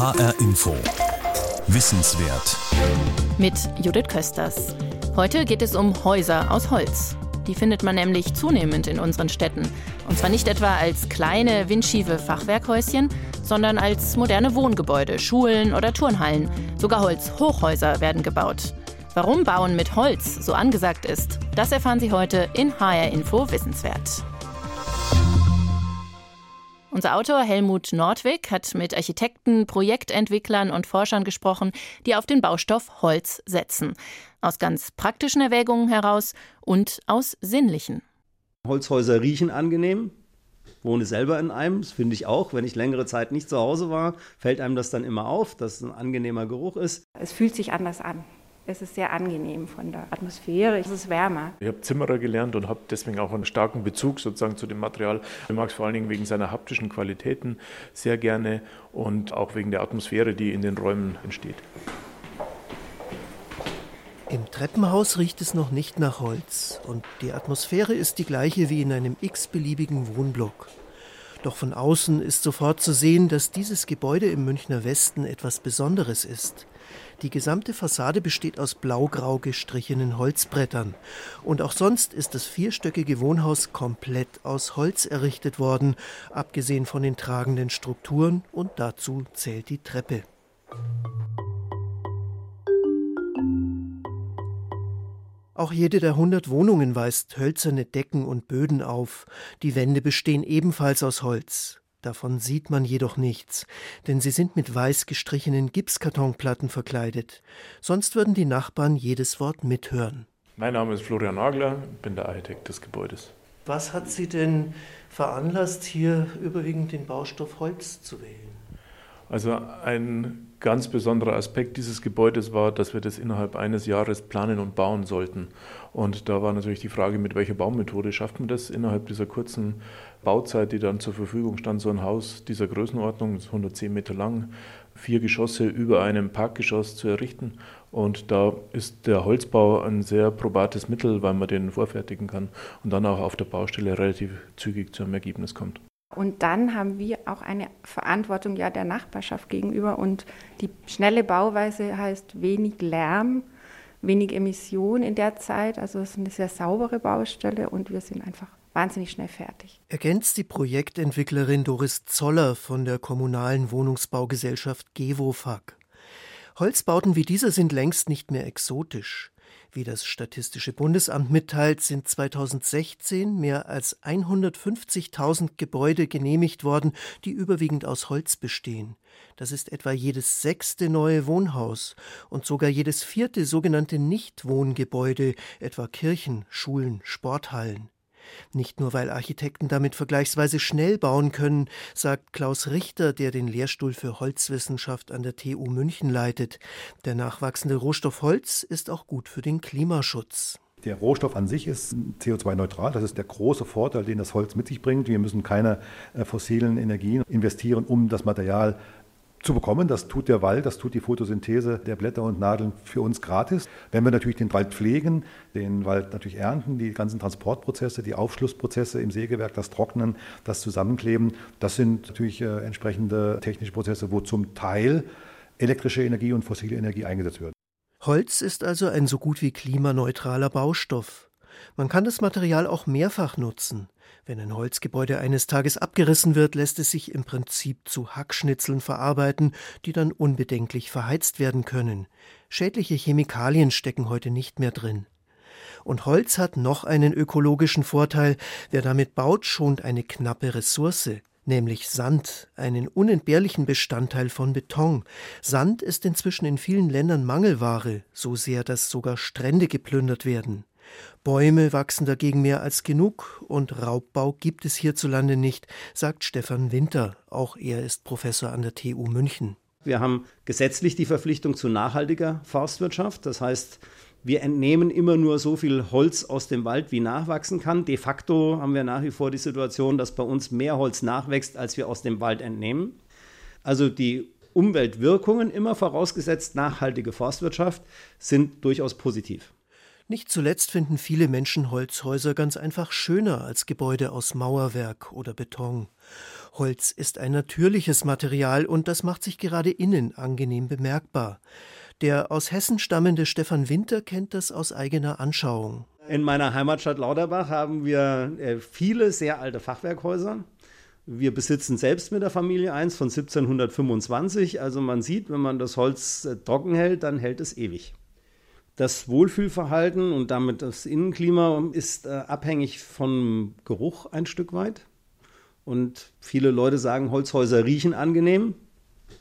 HR Info. Wissenswert. Mit Judith Kösters. Heute geht es um Häuser aus Holz. Die findet man nämlich zunehmend in unseren Städten. Und zwar nicht etwa als kleine, windschiefe Fachwerkhäuschen, sondern als moderne Wohngebäude, Schulen oder Turnhallen. Sogar Holzhochhäuser werden gebaut. Warum Bauen mit Holz so angesagt ist, das erfahren Sie heute in HR Info Wissenswert. Unser Autor Helmut Nordwig hat mit Architekten, Projektentwicklern und Forschern gesprochen, die auf den Baustoff Holz setzen. Aus ganz praktischen Erwägungen heraus und aus sinnlichen. Holzhäuser riechen angenehm. Wohne selber in einem, das finde ich auch. Wenn ich längere Zeit nicht zu Hause war, fällt einem das dann immer auf, dass es ein angenehmer Geruch ist. Es fühlt sich anders an. Es ist sehr angenehm von der Atmosphäre, es ist wärmer. Ich habe Zimmerer gelernt und habe deswegen auch einen starken Bezug sozusagen zu dem Material. Ich mag es vor allen Dingen wegen seiner haptischen Qualitäten sehr gerne und auch wegen der Atmosphäre, die in den Räumen entsteht. Im Treppenhaus riecht es noch nicht nach Holz und die Atmosphäre ist die gleiche wie in einem x-beliebigen Wohnblock. Doch von außen ist sofort zu sehen, dass dieses Gebäude im Münchner Westen etwas Besonderes ist. Die gesamte Fassade besteht aus blaugrau gestrichenen Holzbrettern. Und auch sonst ist das vierstöckige Wohnhaus komplett aus Holz errichtet worden, abgesehen von den tragenden Strukturen, und dazu zählt die Treppe. Auch jede der hundert Wohnungen weist hölzerne Decken und Böden auf. Die Wände bestehen ebenfalls aus Holz. Davon sieht man jedoch nichts, denn sie sind mit weiß gestrichenen Gipskartonplatten verkleidet. Sonst würden die Nachbarn jedes Wort mithören. Mein Name ist Florian Nagler, bin der Architekt des Gebäudes. Was hat Sie denn veranlasst, hier überwiegend den Baustoff Holz zu wählen? Also ein ganz besonderer Aspekt dieses Gebäudes war, dass wir das innerhalb eines Jahres planen und bauen sollten. Und da war natürlich die Frage, mit welcher Baumethode schafft man das innerhalb dieser kurzen Bauzeit, die dann zur Verfügung stand, so ein Haus dieser Größenordnung, 110 Meter lang, vier Geschosse über einem Parkgeschoss zu errichten. Und da ist der Holzbau ein sehr probates Mittel, weil man den vorfertigen kann und dann auch auf der Baustelle relativ zügig zu einem Ergebnis kommt. Und dann haben wir auch eine Verantwortung ja der Nachbarschaft gegenüber. Und die schnelle Bauweise heißt wenig Lärm, wenig Emission in der Zeit. Also es ist eine sehr saubere Baustelle und wir sind einfach wahnsinnig schnell fertig. Ergänzt die Projektentwicklerin Doris Zoller von der kommunalen Wohnungsbaugesellschaft GEWOFAG. Holzbauten wie dieser sind längst nicht mehr exotisch. Wie das Statistische Bundesamt mitteilt, sind 2016 mehr als 150.000 Gebäude genehmigt worden, die überwiegend aus Holz bestehen. Das ist etwa jedes sechste neue Wohnhaus und sogar jedes vierte sogenannte Nichtwohngebäude, etwa Kirchen, Schulen, Sporthallen. Nicht nur, weil Architekten damit vergleichsweise schnell bauen können, sagt Klaus Richter, der den Lehrstuhl für Holzwissenschaft an der TU München leitet. Der nachwachsende Rohstoff Holz ist auch gut für den Klimaschutz. Der Rohstoff an sich ist CO2-neutral. Das ist der große Vorteil, den das Holz mit sich bringt. Wir müssen keine äh, fossilen Energien investieren, um das Material zu bekommen. Das tut der Wald, das tut die Photosynthese der Blätter und Nadeln für uns gratis. Wenn wir natürlich den Wald pflegen, den Wald natürlich ernten, die ganzen Transportprozesse, die Aufschlussprozesse im Sägewerk, das Trocknen, das Zusammenkleben, das sind natürlich äh, entsprechende technische Prozesse, wo zum Teil elektrische Energie und fossile Energie eingesetzt wird. Holz ist also ein so gut wie klimaneutraler Baustoff. Man kann das Material auch mehrfach nutzen. Wenn ein Holzgebäude eines Tages abgerissen wird, lässt es sich im Prinzip zu Hackschnitzeln verarbeiten, die dann unbedenklich verheizt werden können. Schädliche Chemikalien stecken heute nicht mehr drin. Und Holz hat noch einen ökologischen Vorteil. Wer damit baut, schont eine knappe Ressource, nämlich Sand, einen unentbehrlichen Bestandteil von Beton. Sand ist inzwischen in vielen Ländern Mangelware, so sehr, dass sogar Strände geplündert werden. Bäume wachsen dagegen mehr als genug und Raubbau gibt es hierzulande nicht, sagt Stefan Winter. Auch er ist Professor an der TU München. Wir haben gesetzlich die Verpflichtung zu nachhaltiger Forstwirtschaft. Das heißt, wir entnehmen immer nur so viel Holz aus dem Wald, wie nachwachsen kann. De facto haben wir nach wie vor die Situation, dass bei uns mehr Holz nachwächst, als wir aus dem Wald entnehmen. Also die Umweltwirkungen, immer vorausgesetzt nachhaltige Forstwirtschaft, sind durchaus positiv. Nicht zuletzt finden viele Menschen Holzhäuser ganz einfach schöner als Gebäude aus Mauerwerk oder Beton. Holz ist ein natürliches Material und das macht sich gerade innen angenehm bemerkbar. Der aus Hessen stammende Stefan Winter kennt das aus eigener Anschauung. In meiner Heimatstadt Lauterbach haben wir äh, viele sehr alte Fachwerkhäuser. Wir besitzen selbst mit der Familie eins von 1725. Also man sieht, wenn man das Holz äh, trocken hält, dann hält es ewig. Das Wohlfühlverhalten und damit das Innenklima ist äh, abhängig vom Geruch ein Stück weit. Und viele Leute sagen, Holzhäuser riechen angenehm.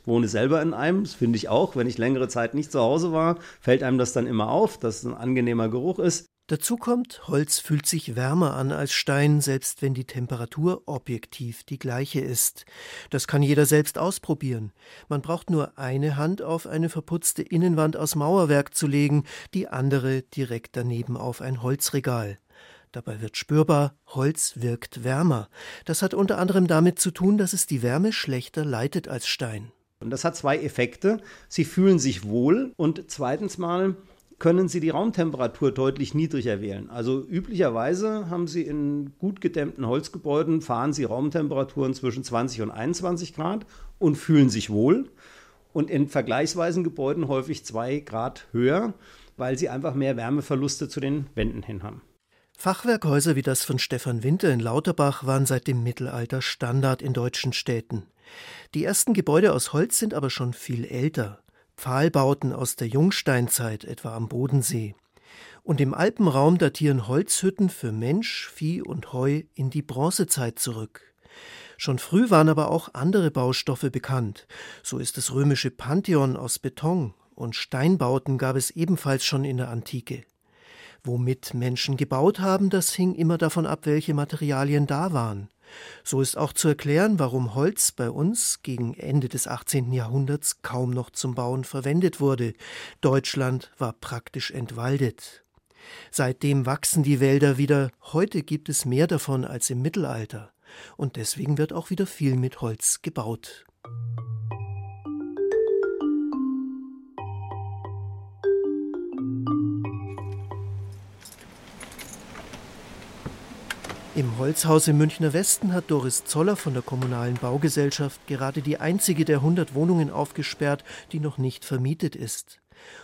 Wohne selber in einem, das finde ich auch. Wenn ich längere Zeit nicht zu Hause war, fällt einem das dann immer auf, dass es ein angenehmer Geruch ist. Dazu kommt, Holz fühlt sich wärmer an als Stein, selbst wenn die Temperatur objektiv die gleiche ist. Das kann jeder selbst ausprobieren. Man braucht nur eine Hand auf eine verputzte Innenwand aus Mauerwerk zu legen, die andere direkt daneben auf ein Holzregal. Dabei wird spürbar, Holz wirkt wärmer. Das hat unter anderem damit zu tun, dass es die Wärme schlechter leitet als Stein. Und das hat zwei Effekte. Sie fühlen sich wohl und zweitens mal können Sie die Raumtemperatur deutlich niedriger wählen. Also üblicherweise haben Sie in gut gedämmten Holzgebäuden, fahren Sie Raumtemperaturen zwischen 20 und 21 Grad und fühlen sich wohl. Und in vergleichsweisen Gebäuden häufig zwei Grad höher, weil sie einfach mehr Wärmeverluste zu den Wänden hin haben. Fachwerkhäuser wie das von Stefan Winter in Lauterbach waren seit dem Mittelalter Standard in deutschen Städten. Die ersten Gebäude aus Holz sind aber schon viel älter. Pfahlbauten aus der Jungsteinzeit, etwa am Bodensee. Und im Alpenraum datieren Holzhütten für Mensch, Vieh und Heu in die Bronzezeit zurück. Schon früh waren aber auch andere Baustoffe bekannt. So ist das römische Pantheon aus Beton und Steinbauten gab es ebenfalls schon in der Antike. Womit Menschen gebaut haben, das hing immer davon ab, welche Materialien da waren. So ist auch zu erklären, warum Holz bei uns gegen Ende des 18. Jahrhunderts kaum noch zum Bauen verwendet wurde. Deutschland war praktisch entwaldet. Seitdem wachsen die Wälder wieder, heute gibt es mehr davon als im Mittelalter, und deswegen wird auch wieder viel mit Holz gebaut. Im Holzhaus im Münchner Westen hat Doris Zoller von der Kommunalen Baugesellschaft gerade die einzige der 100 Wohnungen aufgesperrt, die noch nicht vermietet ist.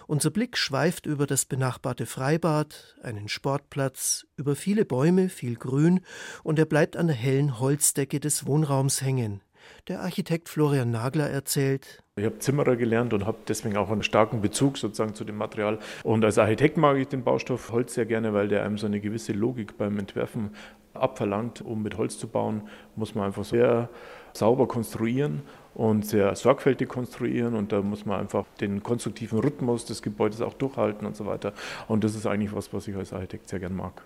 Unser Blick schweift über das benachbarte Freibad, einen Sportplatz, über viele Bäume, viel Grün, und er bleibt an der hellen Holzdecke des Wohnraums hängen. Der Architekt Florian Nagler erzählt, ich habe Zimmerer gelernt und habe deswegen auch einen starken Bezug sozusagen zu dem Material. Und als Architekt mag ich den Baustoff Holz sehr gerne, weil der einem so eine gewisse Logik beim Entwerfen abverlangt. Um mit Holz zu bauen, muss man einfach sehr sauber konstruieren und sehr sorgfältig konstruieren und da muss man einfach den konstruktiven Rhythmus des Gebäudes auch durchhalten und so weiter. Und das ist eigentlich was, was ich als Architekt sehr gern mag.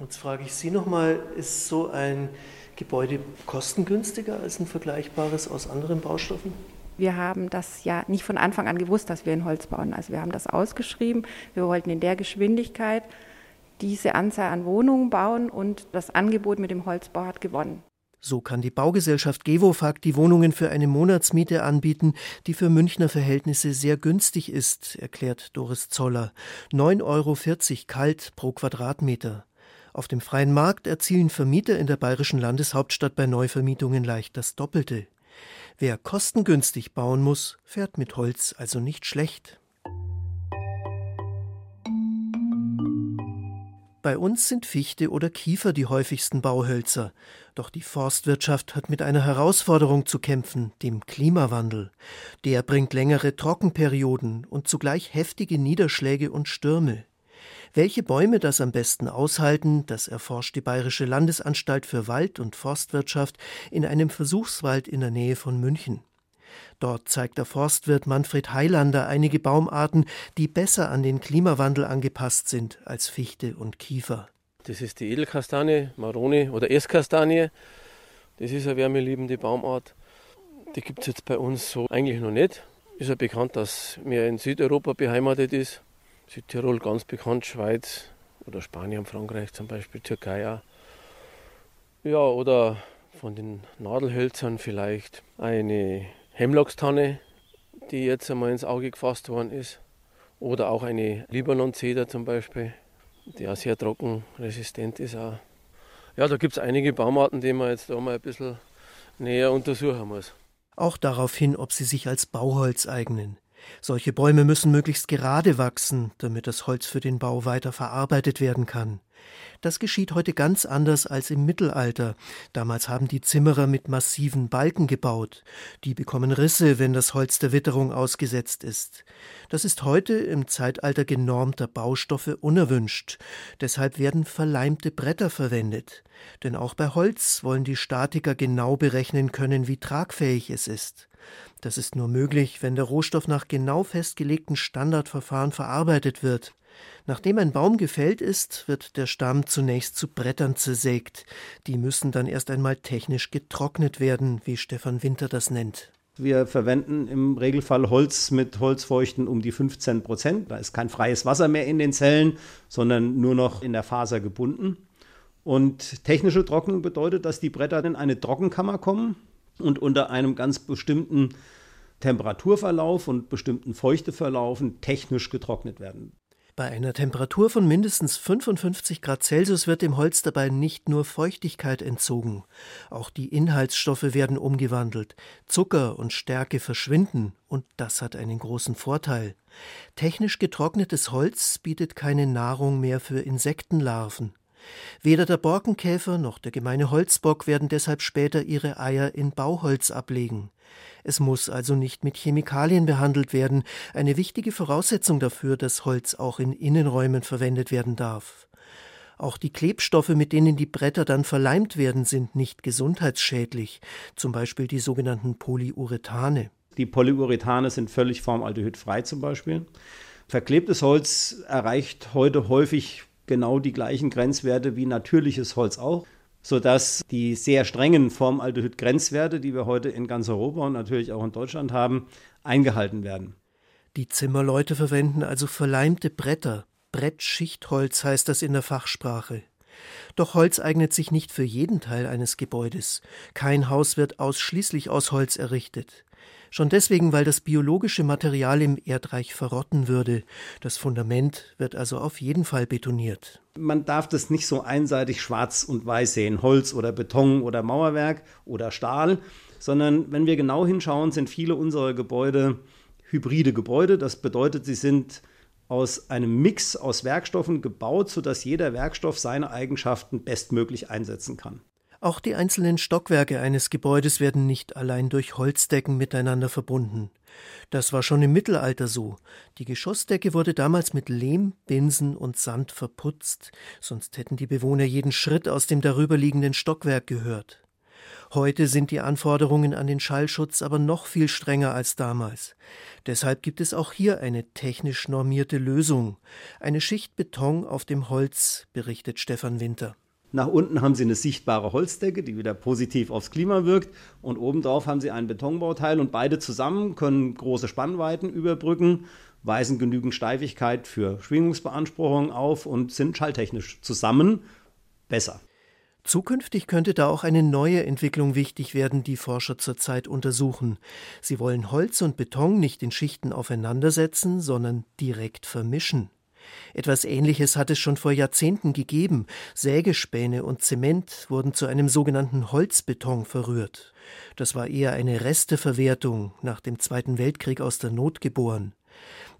Jetzt frage ich Sie nochmal, ist so ein Gebäude kostengünstiger als ein vergleichbares aus anderen Baustoffen? Wir haben das ja nicht von Anfang an gewusst, dass wir in Holz bauen. Also wir haben das ausgeschrieben. Wir wollten in der Geschwindigkeit diese Anzahl an Wohnungen bauen und das Angebot mit dem Holzbau hat gewonnen. So kann die Baugesellschaft Gewofag die Wohnungen für eine Monatsmiete anbieten, die für Münchner Verhältnisse sehr günstig ist, erklärt Doris Zoller. 9,40 Euro kalt pro Quadratmeter. Auf dem freien Markt erzielen Vermieter in der bayerischen Landeshauptstadt bei Neuvermietungen leicht das Doppelte. Wer kostengünstig bauen muss, fährt mit Holz also nicht schlecht. Bei uns sind Fichte oder Kiefer die häufigsten Bauhölzer. Doch die Forstwirtschaft hat mit einer Herausforderung zu kämpfen, dem Klimawandel. Der bringt längere Trockenperioden und zugleich heftige Niederschläge und Stürme. Welche Bäume das am besten aushalten, das erforscht die Bayerische Landesanstalt für Wald- und Forstwirtschaft in einem Versuchswald in der Nähe von München. Dort zeigt der Forstwirt Manfred Heilander einige Baumarten, die besser an den Klimawandel angepasst sind als Fichte und Kiefer. Das ist die Edelkastanie, Maroni oder Esskastanie. Das ist eine wärmeliebende Baumart. Die gibt es jetzt bei uns so eigentlich noch nicht. Ist ja bekannt, dass mehr in Südeuropa beheimatet ist. Südtirol ganz bekannt, Schweiz oder Spanien, Frankreich zum Beispiel, Türkei auch. Ja, oder von den Nadelhölzern vielleicht eine Hemlockstanne, die jetzt einmal ins Auge gefasst worden ist. Oder auch eine Libanon-Zeder zum Beispiel, die auch sehr trockenresistent ist. Auch. Ja, da gibt es einige Baumarten, die man jetzt da mal ein bisschen näher untersuchen muss. Auch darauf hin, ob sie sich als Bauholz eignen. Solche Bäume müssen möglichst gerade wachsen, damit das Holz für den Bau weiter verarbeitet werden kann. Das geschieht heute ganz anders als im Mittelalter. Damals haben die Zimmerer mit massiven Balken gebaut. Die bekommen Risse, wenn das Holz der Witterung ausgesetzt ist. Das ist heute im Zeitalter genormter Baustoffe unerwünscht. Deshalb werden verleimte Bretter verwendet. Denn auch bei Holz wollen die Statiker genau berechnen können, wie tragfähig es ist. Das ist nur möglich, wenn der Rohstoff nach genau festgelegten Standardverfahren verarbeitet wird. Nachdem ein Baum gefällt ist, wird der Stamm zunächst zu Brettern zersägt. Die müssen dann erst einmal technisch getrocknet werden, wie Stefan Winter das nennt. Wir verwenden im Regelfall Holz mit Holzfeuchten um die 15 Prozent. Da ist kein freies Wasser mehr in den Zellen, sondern nur noch in der Faser gebunden. Und technische Trocknung bedeutet, dass die Bretter in eine Trockenkammer kommen und unter einem ganz bestimmten Temperaturverlauf und bestimmten Feuchteverlaufen technisch getrocknet werden. Bei einer Temperatur von mindestens 55 Grad Celsius wird dem Holz dabei nicht nur Feuchtigkeit entzogen, auch die Inhaltsstoffe werden umgewandelt, Zucker und Stärke verschwinden, und das hat einen großen Vorteil. Technisch getrocknetes Holz bietet keine Nahrung mehr für Insektenlarven. Weder der Borkenkäfer noch der gemeine Holzbock werden deshalb später ihre Eier in Bauholz ablegen. Es muss also nicht mit Chemikalien behandelt werden, eine wichtige Voraussetzung dafür, dass Holz auch in Innenräumen verwendet werden darf. Auch die Klebstoffe, mit denen die Bretter dann verleimt werden, sind nicht gesundheitsschädlich, zum Beispiel die sogenannten Polyurethane. Die Polyurethane sind völlig formaldehydfrei zum Beispiel. Verklebtes Holz erreicht heute häufig genau die gleichen Grenzwerte wie natürliches Holz auch sodass die sehr strengen Formaldehyd-Grenzwerte, die wir heute in ganz Europa und natürlich auch in Deutschland haben, eingehalten werden. Die Zimmerleute verwenden also verleimte Bretter. Brettschichtholz heißt das in der Fachsprache. Doch Holz eignet sich nicht für jeden Teil eines Gebäudes. Kein Haus wird ausschließlich aus Holz errichtet. Schon deswegen, weil das biologische Material im Erdreich verrotten würde. Das Fundament wird also auf jeden Fall betoniert. Man darf das nicht so einseitig schwarz und weiß sehen, Holz oder Beton oder Mauerwerk oder Stahl, sondern wenn wir genau hinschauen, sind viele unserer Gebäude hybride Gebäude. Das bedeutet, sie sind aus einem Mix aus Werkstoffen gebaut, sodass jeder Werkstoff seine Eigenschaften bestmöglich einsetzen kann. Auch die einzelnen Stockwerke eines Gebäudes werden nicht allein durch Holzdecken miteinander verbunden. Das war schon im Mittelalter so. Die Geschossdecke wurde damals mit Lehm, Binsen und Sand verputzt, sonst hätten die Bewohner jeden Schritt aus dem darüberliegenden Stockwerk gehört. Heute sind die Anforderungen an den Schallschutz aber noch viel strenger als damals. Deshalb gibt es auch hier eine technisch normierte Lösung. Eine Schicht Beton auf dem Holz, berichtet Stefan Winter. Nach unten haben sie eine sichtbare Holzdecke, die wieder positiv aufs Klima wirkt. Und obendrauf haben sie ein Betonbauteil und beide zusammen können große Spannweiten überbrücken, weisen genügend Steifigkeit für Schwingungsbeanspruchungen auf und sind schalltechnisch zusammen besser. Zukünftig könnte da auch eine neue Entwicklung wichtig werden, die Forscher zurzeit untersuchen. Sie wollen Holz und Beton nicht in Schichten aufeinandersetzen, sondern direkt vermischen. Etwas Ähnliches hat es schon vor Jahrzehnten gegeben. Sägespäne und Zement wurden zu einem sogenannten Holzbeton verrührt. Das war eher eine Resteverwertung, nach dem Zweiten Weltkrieg aus der Not geboren.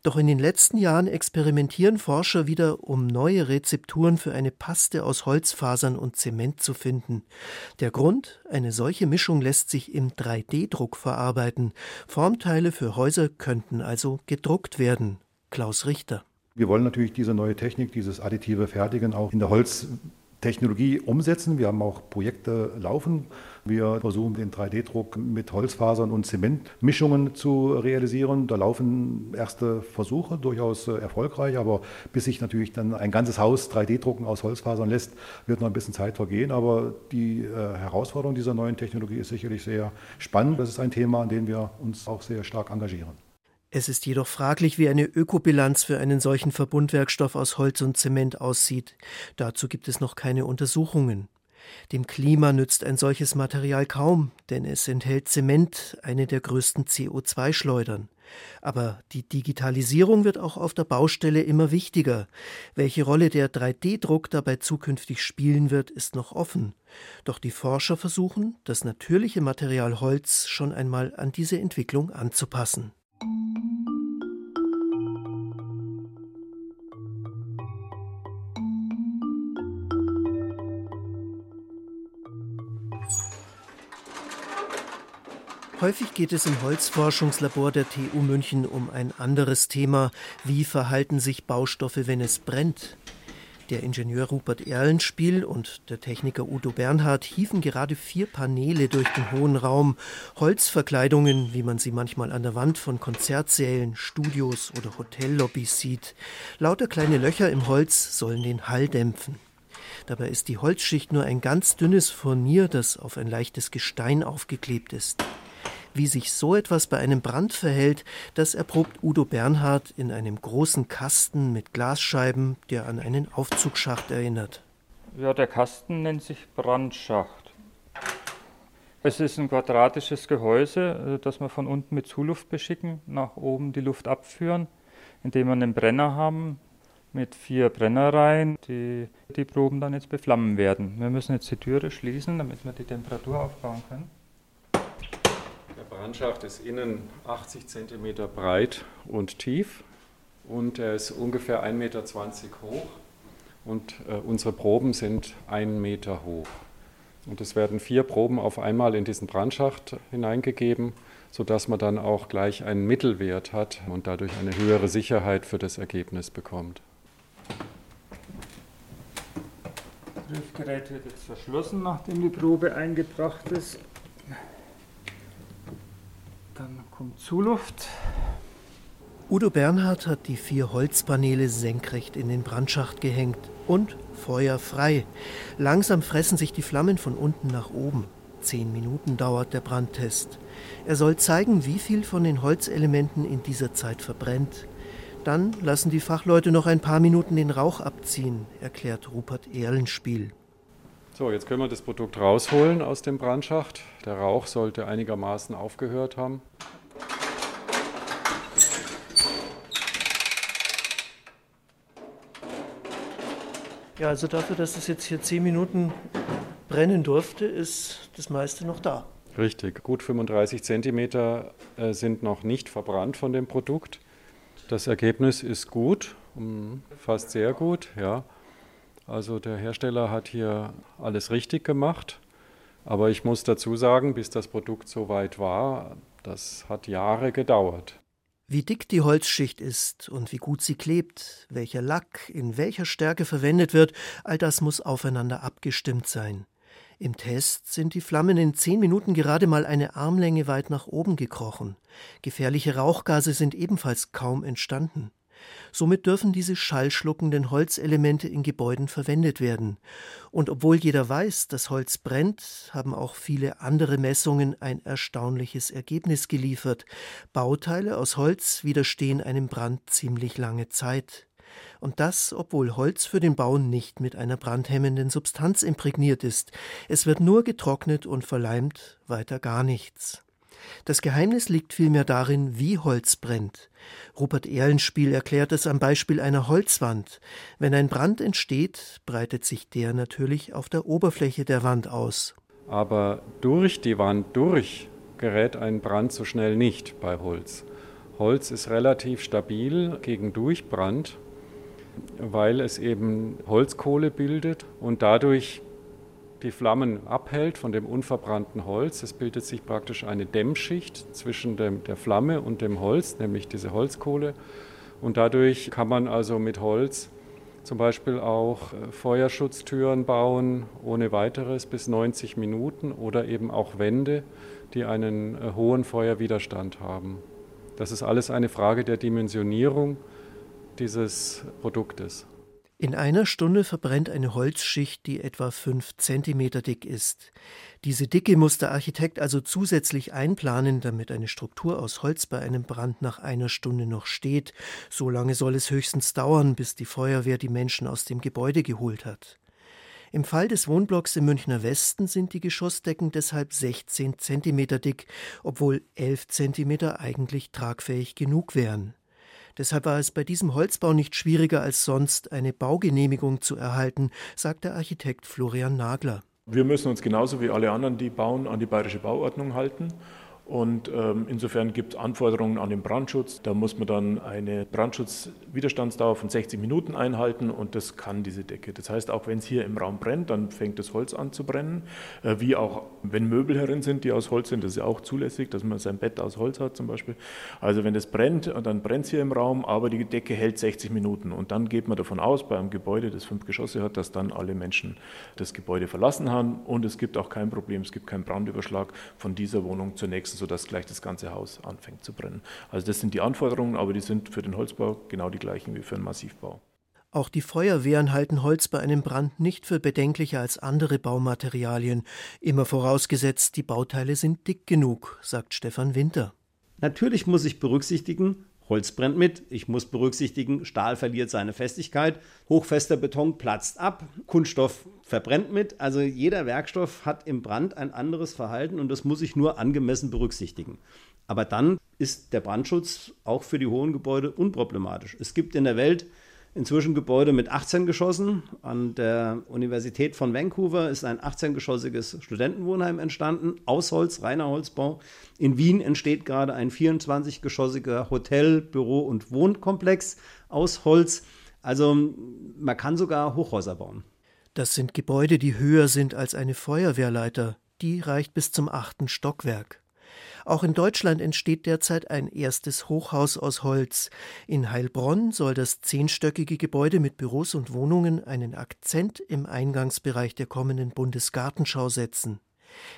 Doch in den letzten Jahren experimentieren Forscher wieder, um neue Rezepturen für eine Paste aus Holzfasern und Zement zu finden. Der Grund? Eine solche Mischung lässt sich im 3D-Druck verarbeiten. Formteile für Häuser könnten also gedruckt werden. Klaus Richter. Wir wollen natürlich diese neue Technik, dieses additive Fertigen auch in der Holztechnologie umsetzen. Wir haben auch Projekte laufen. Wir versuchen den 3D-Druck mit Holzfasern und Zementmischungen zu realisieren. Da laufen erste Versuche, durchaus äh, erfolgreich, aber bis sich natürlich dann ein ganzes Haus 3D-Drucken aus Holzfasern lässt, wird noch ein bisschen Zeit vergehen. Aber die äh, Herausforderung dieser neuen Technologie ist sicherlich sehr spannend. Das ist ein Thema, an dem wir uns auch sehr stark engagieren. Es ist jedoch fraglich, wie eine Ökobilanz für einen solchen Verbundwerkstoff aus Holz und Zement aussieht. Dazu gibt es noch keine Untersuchungen. Dem Klima nützt ein solches Material kaum, denn es enthält Zement, eine der größten CO2-Schleudern. Aber die Digitalisierung wird auch auf der Baustelle immer wichtiger. Welche Rolle der 3D-Druck dabei zukünftig spielen wird, ist noch offen. Doch die Forscher versuchen, das natürliche Material Holz schon einmal an diese Entwicklung anzupassen. Häufig geht es im Holzforschungslabor der TU München um ein anderes Thema. Wie verhalten sich Baustoffe, wenn es brennt? Der Ingenieur Rupert Erlenspiel und der Techniker Udo Bernhard hieven gerade vier Paneele durch den hohen Raum. Holzverkleidungen, wie man sie manchmal an der Wand von Konzertsälen, Studios oder Hotellobbys sieht. Lauter kleine Löcher im Holz sollen den Hall dämpfen. Dabei ist die Holzschicht nur ein ganz dünnes Furnier, das auf ein leichtes Gestein aufgeklebt ist. Wie sich so etwas bei einem Brand verhält, das erprobt Udo Bernhard in einem großen Kasten mit Glasscheiben, der an einen Aufzugsschacht erinnert. Ja, der Kasten nennt sich Brandschacht. Es ist ein quadratisches Gehäuse, äh, das wir von unten mit Zuluft beschicken, nach oben die Luft abführen, indem wir einen Brenner haben mit vier Brennereien, die die Proben dann jetzt beflammen werden. Wir müssen jetzt die Türe schließen, damit wir die Temperatur aufbauen können. Brandschacht ist innen 80 cm breit und tief und er ist ungefähr 1,20 Meter hoch und äh, unsere Proben sind 1 Meter hoch. Und es werden vier Proben auf einmal in diesen Brandschacht hineingegeben, sodass man dann auch gleich einen Mittelwert hat und dadurch eine höhere Sicherheit für das Ergebnis bekommt. Das Prüfgerät wird jetzt verschlossen, nachdem die Probe eingebracht ist. Dann kommt Zuluft. Udo Bernhard hat die vier Holzpaneele senkrecht in den Brandschacht gehängt und Feuer frei. Langsam fressen sich die Flammen von unten nach oben. Zehn Minuten dauert der Brandtest. Er soll zeigen, wie viel von den Holzelementen in dieser Zeit verbrennt. Dann lassen die Fachleute noch ein paar Minuten den Rauch abziehen, erklärt Rupert Erlenspiel. So, jetzt können wir das Produkt rausholen aus dem Brandschacht. Der Rauch sollte einigermaßen aufgehört haben. Ja, also dafür, dass es jetzt hier zehn Minuten brennen durfte, ist das meiste noch da. Richtig, gut 35 Zentimeter äh, sind noch nicht verbrannt von dem Produkt. Das Ergebnis ist gut, fast sehr gut, ja. Also der Hersteller hat hier alles richtig gemacht. Aber ich muss dazu sagen, bis das Produkt so weit war, das hat Jahre gedauert. Wie dick die Holzschicht ist und wie gut sie klebt, welcher Lack in welcher Stärke verwendet wird, all das muss aufeinander abgestimmt sein. Im Test sind die Flammen in zehn Minuten gerade mal eine Armlänge weit nach oben gekrochen. Gefährliche Rauchgase sind ebenfalls kaum entstanden. Somit dürfen diese schallschluckenden Holzelemente in Gebäuden verwendet werden. Und obwohl jeder weiß, dass Holz brennt, haben auch viele andere Messungen ein erstaunliches Ergebnis geliefert. Bauteile aus Holz widerstehen einem Brand ziemlich lange Zeit. Und das, obwohl Holz für den Bau nicht mit einer brandhemmenden Substanz imprägniert ist. Es wird nur getrocknet und verleimt, weiter gar nichts. Das Geheimnis liegt vielmehr darin, wie Holz brennt. Rupert Ehlenspiel erklärt es am Beispiel einer Holzwand. Wenn ein Brand entsteht, breitet sich der natürlich auf der Oberfläche der Wand aus. Aber durch die Wand durch gerät ein Brand so schnell nicht bei Holz. Holz ist relativ stabil gegen Durchbrand, weil es eben Holzkohle bildet und dadurch die Flammen abhält von dem unverbrannten Holz. Es bildet sich praktisch eine Dämmschicht zwischen dem, der Flamme und dem Holz, nämlich diese Holzkohle. Und dadurch kann man also mit Holz zum Beispiel auch äh, Feuerschutztüren bauen ohne weiteres bis 90 Minuten oder eben auch Wände, die einen äh, hohen Feuerwiderstand haben. Das ist alles eine Frage der Dimensionierung dieses Produktes. In einer Stunde verbrennt eine Holzschicht, die etwa fünf Zentimeter dick ist. Diese Dicke muss der Architekt also zusätzlich einplanen, damit eine Struktur aus Holz bei einem Brand nach einer Stunde noch steht. So lange soll es höchstens dauern, bis die Feuerwehr die Menschen aus dem Gebäude geholt hat. Im Fall des Wohnblocks im Münchner Westen sind die Geschossdecken deshalb 16 Zentimeter dick, obwohl 11 Zentimeter eigentlich tragfähig genug wären. Deshalb war es bei diesem Holzbau nicht schwieriger als sonst, eine Baugenehmigung zu erhalten, sagt der Architekt Florian Nagler. Wir müssen uns genauso wie alle anderen, die bauen, an die bayerische Bauordnung halten. Und ähm, insofern gibt es Anforderungen an den Brandschutz. Da muss man dann eine Brandschutzwiderstandsdauer von 60 Minuten einhalten und das kann diese Decke. Das heißt, auch wenn es hier im Raum brennt, dann fängt das Holz an zu brennen. Äh, wie auch wenn Möbel herin sind, die aus Holz sind, das ist ja auch zulässig, dass man sein Bett aus Holz hat zum Beispiel. Also wenn das brennt, dann brennt es hier im Raum, aber die Decke hält 60 Minuten. Und dann geht man davon aus, bei einem Gebäude, das fünf Geschosse hat, dass dann alle Menschen das Gebäude verlassen haben und es gibt auch kein Problem, es gibt keinen Brandüberschlag von dieser Wohnung zur nächsten sodass gleich das ganze Haus anfängt zu brennen. Also das sind die Anforderungen, aber die sind für den Holzbau genau die gleichen wie für den Massivbau. Auch die Feuerwehren halten Holz bei einem Brand nicht für bedenklicher als andere Baumaterialien, immer vorausgesetzt, die Bauteile sind dick genug, sagt Stefan Winter. Natürlich muss ich berücksichtigen, Holz brennt mit. Ich muss berücksichtigen, Stahl verliert seine Festigkeit. Hochfester Beton platzt ab. Kunststoff verbrennt mit. Also jeder Werkstoff hat im Brand ein anderes Verhalten und das muss ich nur angemessen berücksichtigen. Aber dann ist der Brandschutz auch für die hohen Gebäude unproblematisch. Es gibt in der Welt inzwischen Gebäude mit 18 Geschossen. An der Universität von Vancouver ist ein 18-geschossiges Studentenwohnheim entstanden, aus Holz, reiner Holzbau. In Wien entsteht gerade ein 24-geschossiger Hotel-, Büro- und Wohnkomplex aus Holz. Also man kann sogar Hochhäuser bauen. Das sind Gebäude, die höher sind als eine Feuerwehrleiter. Die reicht bis zum achten Stockwerk. Auch in Deutschland entsteht derzeit ein erstes Hochhaus aus Holz. In Heilbronn soll das zehnstöckige Gebäude mit Büros und Wohnungen einen Akzent im Eingangsbereich der kommenden Bundesgartenschau setzen.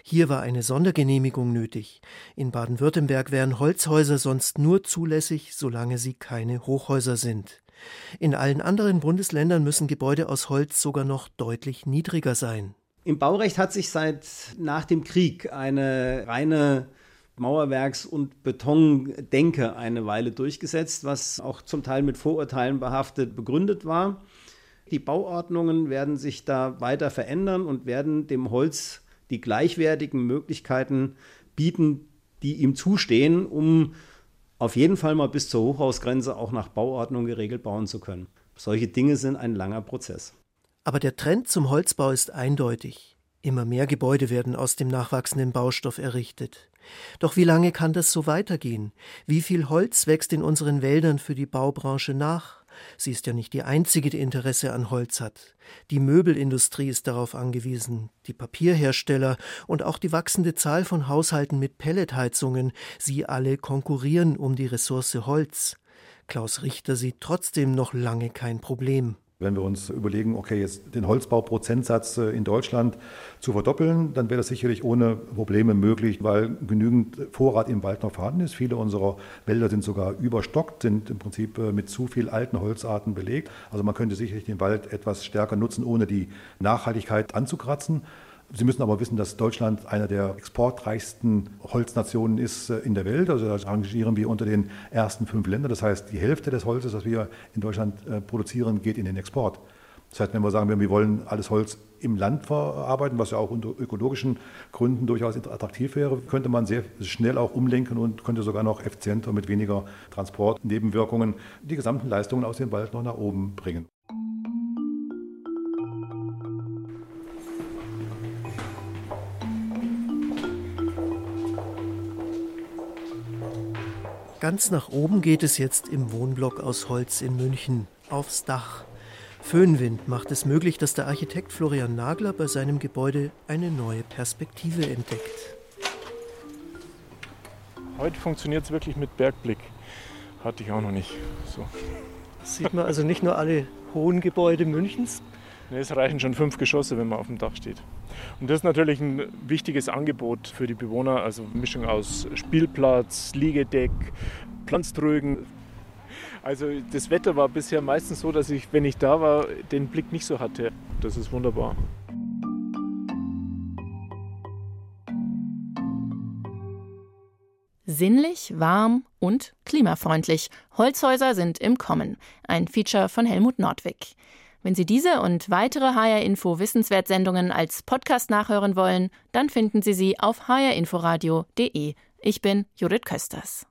Hier war eine Sondergenehmigung nötig. In Baden-Württemberg wären Holzhäuser sonst nur zulässig, solange sie keine Hochhäuser sind. In allen anderen Bundesländern müssen Gebäude aus Holz sogar noch deutlich niedriger sein. Im Baurecht hat sich seit nach dem Krieg eine reine Mauerwerks- und Betondenke eine Weile durchgesetzt, was auch zum Teil mit Vorurteilen behaftet begründet war. Die Bauordnungen werden sich da weiter verändern und werden dem Holz die gleichwertigen Möglichkeiten bieten, die ihm zustehen, um auf jeden Fall mal bis zur Hochhausgrenze auch nach Bauordnung geregelt bauen zu können. Solche Dinge sind ein langer Prozess. Aber der Trend zum Holzbau ist eindeutig. Immer mehr Gebäude werden aus dem nachwachsenden Baustoff errichtet. Doch wie lange kann das so weitergehen? Wie viel Holz wächst in unseren Wäldern für die Baubranche nach? Sie ist ja nicht die einzige, die Interesse an Holz hat. Die Möbelindustrie ist darauf angewiesen, die Papierhersteller und auch die wachsende Zahl von Haushalten mit Pelletheizungen. Sie alle konkurrieren um die Ressource Holz. Klaus Richter sieht trotzdem noch lange kein Problem. Wenn wir uns überlegen, okay, jetzt den Holzbauprozentsatz äh, in Deutschland zu verdoppeln, dann wäre das sicherlich ohne Probleme möglich, weil genügend Vorrat im Wald noch vorhanden ist. Viele unserer Wälder sind sogar überstockt, sind im Prinzip äh, mit zu viel alten Holzarten belegt. Also man könnte sicherlich den Wald etwas stärker nutzen, ohne die Nachhaltigkeit anzukratzen. Sie müssen aber wissen, dass Deutschland einer der exportreichsten Holznationen ist äh, in der Welt. Also da rangieren wir unter den ersten fünf Ländern. Das heißt, die Hälfte des Holzes, das wir in Deutschland äh, produzieren, geht in den Export. Das heißt, wenn wir sagen, wir wollen alles Holz im Land verarbeiten, was ja auch unter ökologischen Gründen durchaus attraktiv wäre, könnte man sehr schnell auch umlenken und könnte sogar noch effizienter mit weniger Transportnebenwirkungen die gesamten Leistungen aus dem Wald noch nach oben bringen. Ganz nach oben geht es jetzt im Wohnblock aus Holz in München, aufs Dach. Föhnwind macht es möglich, dass der Architekt Florian Nagler bei seinem Gebäude eine neue Perspektive entdeckt. Heute funktioniert es wirklich mit Bergblick. Hatte ich auch noch nicht. So. Sieht man also nicht nur alle hohen Gebäude Münchens? Nee, es reichen schon fünf Geschosse, wenn man auf dem Dach steht. Und das ist natürlich ein wichtiges Angebot für die Bewohner, also Mischung aus Spielplatz, Liegedeck, Pflanztrögen. Also das Wetter war bisher meistens so, dass ich, wenn ich da war, den Blick nicht so hatte. Das ist wunderbar. Sinnlich, warm und klimafreundlich. Holzhäuser sind im Kommen. Ein Feature von Helmut Nordwig. Wenn Sie diese und weitere HR Info Wissenswertsendungen als Podcast nachhören wollen, dann finden Sie sie auf hrinforadio.de. Ich bin Judith Kösters.